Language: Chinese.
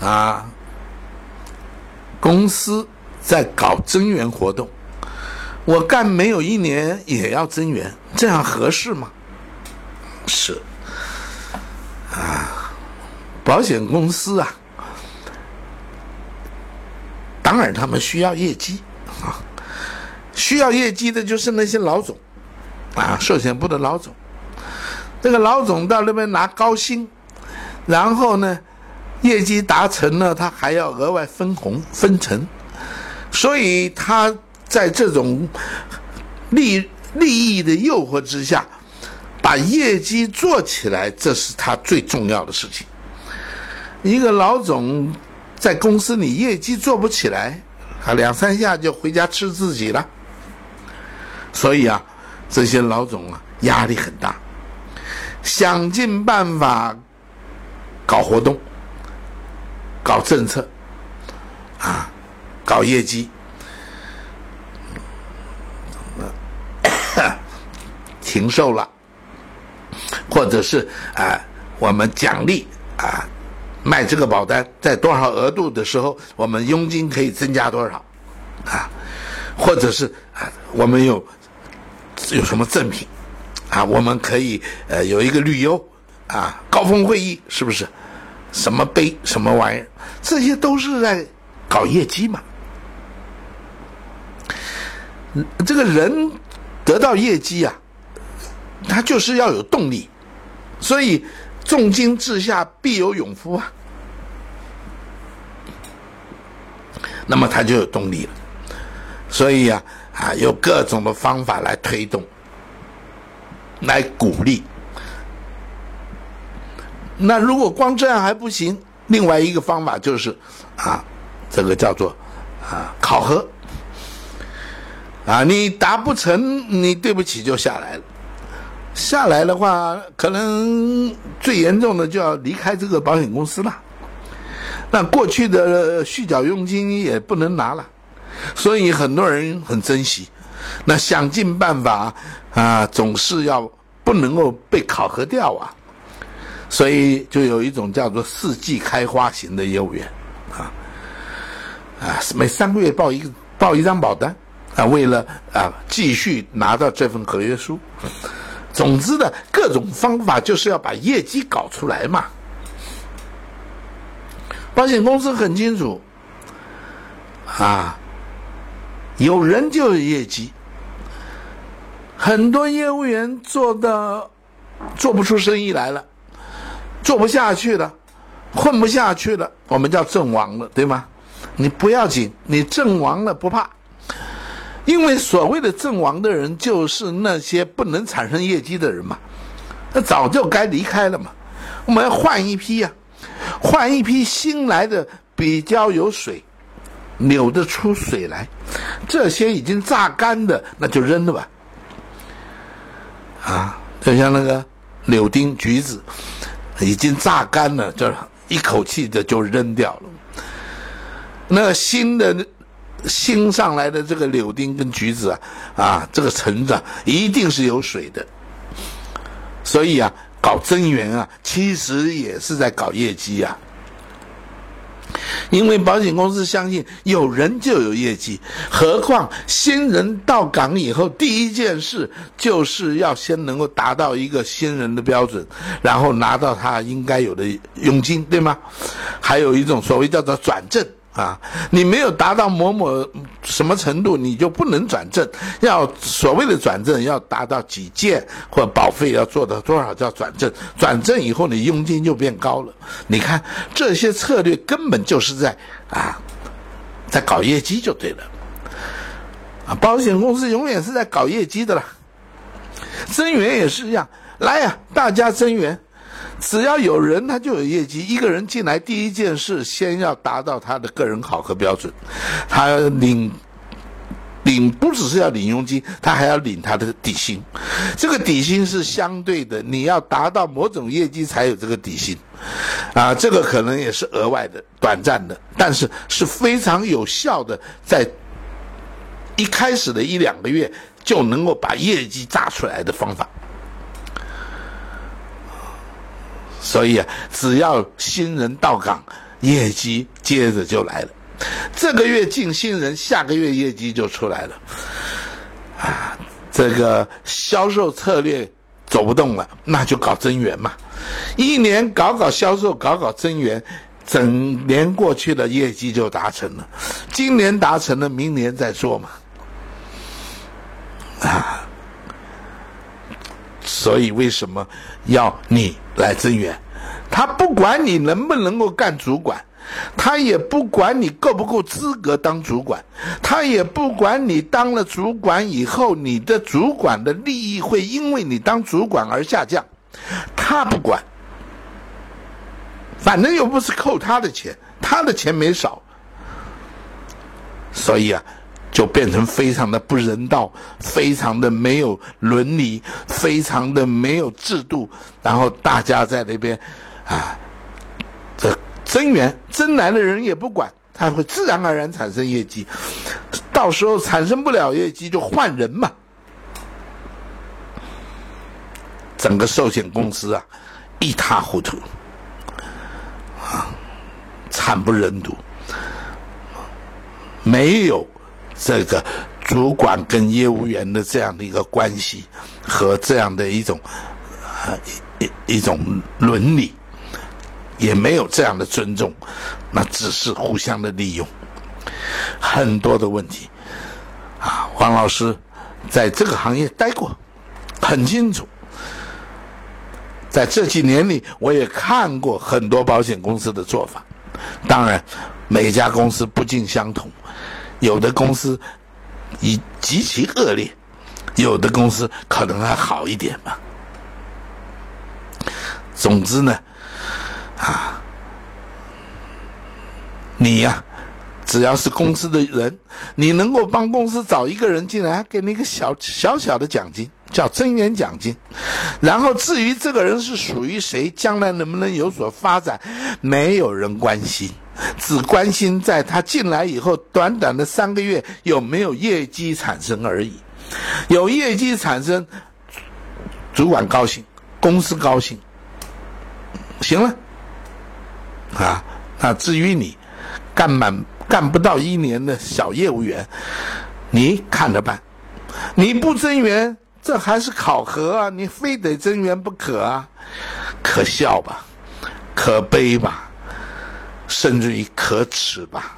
啊，公司在搞增援活动，我干没有一年也要增援，这样合适吗？是，啊，保险公司啊，当然他们需要业绩啊，需要业绩的就是那些老总，啊，寿险部的老总，这个老总到那边拿高薪，然后呢，业绩达成了，他还要额外分红分成，所以他在这种利利益的诱惑之下。把业绩做起来，这是他最重要的事情。一个老总在公司里业绩做不起来，啊，两三下就回家吃自己了。所以啊，这些老总啊压力很大，想尽办法搞活动、搞政策，啊，搞业绩，停售了。或者是啊，我们奖励啊，卖这个保单在多少额度的时候，我们佣金可以增加多少啊？或者是啊，我们有有什么赠品啊？我们可以呃有一个旅游啊，高峰会议是不是？什么杯什么玩意儿？这些都是在搞业绩嘛。这个人得到业绩啊。他就是要有动力，所以重金之下必有勇夫啊。那么他就有动力了，所以呀啊，有各种的方法来推动，来鼓励。那如果光这样还不行，另外一个方法就是啊，这个叫做啊考核啊，你达不成，你对不起就下来了。下来的话，可能最严重的就要离开这个保险公司了。那过去的续缴佣金也不能拿了，所以很多人很珍惜。那想尽办法啊，总是要不能够被考核掉啊。所以就有一种叫做四季开花型的业务员啊啊，每三个月报一个报一张保单啊，为了啊继续拿到这份合约书。总之的各种方法就是要把业绩搞出来嘛。保险公司很清楚，啊，有人就有业绩，很多业务员做的做不出生意来了，做不下去了，混不下去了，我们叫阵亡了，对吗？你不要紧，你阵亡了不怕。因为所谓的阵亡的人，就是那些不能产生业绩的人嘛，那早就该离开了嘛。我们要换一批呀，换一批新来的，比较有水，扭得出水来。这些已经榨干的，那就扔了吧。啊，就像那个柳丁、橘子，已经榨干了，就一口气的就扔掉了。那新的。新上来的这个柳丁跟橘子啊，啊，这个成长一定是有水的，所以啊，搞增援啊，其实也是在搞业绩啊。因为保险公司相信有人就有业绩，何况新人到岗以后，第一件事就是要先能够达到一个新人的标准，然后拿到他应该有的佣金，对吗？还有一种所谓叫做转正。啊，你没有达到某某什么程度，你就不能转正。要所谓的转正，要达到几件或保费要做到多少叫转正。转正以后，你佣金就变高了。你看这些策略根本就是在啊，在搞业绩就对了。啊，保险公司永远是在搞业绩的啦。增援也是一样，来呀，大家增援。只要有人，他就有业绩。一个人进来，第一件事先要达到他的个人考核标准。他领领不只是要领佣金，他还要领他的底薪。这个底薪是相对的，你要达到某种业绩才有这个底薪。啊，这个可能也是额外的、短暂的，但是是非常有效的，在一开始的一两个月就能够把业绩炸出来的方法。所以啊，只要新人到岗，业绩接着就来了。这个月进新人，下个月业绩就出来了。啊，这个销售策略走不动了，那就搞增援嘛。一年搞搞销售，搞搞增援，整年过去了，业绩就达成了。今年达成了，明年再做嘛。啊，所以为什么要你来增援？他不管你能不能够干主管。他也不管你够不够资格当主管，他也不管你当了主管以后，你的主管的利益会因为你当主管而下降，他不管，反正又不是扣他的钱，他的钱没少，所以啊，就变成非常的不人道，非常的没有伦理，非常的没有制度，然后大家在那边，啊，这。增援增来的人也不管，他会自然而然产生业绩，到时候产生不了业绩就换人嘛。整个寿险公司啊，一塌糊涂，啊，惨不忍睹，没有这个主管跟业务员的这样的一个关系和这样的一种啊一一种伦理。也没有这样的尊重，那只是互相的利用，很多的问题，啊，黄老师在这个行业待过，很清楚。在这几年里，我也看过很多保险公司的做法，当然，每家公司不尽相同，有的公司以极其恶劣，有的公司可能还好一点吧。总之呢。啊，你呀，只要是公司的人，你能够帮公司找一个人进来，给你一个小小小的奖金，叫增援奖金。然后至于这个人是属于谁，将来能不能有所发展，没有人关心，只关心在他进来以后，短短的三个月有没有业绩产生而已。有业绩产生，主管高兴，公司高兴，行了。啊，那至于你干满干不到一年的小业务员，你看着办。你不增援，这还是考核啊！你非得增援不可啊！可笑吧？可悲吧？甚至于可耻吧？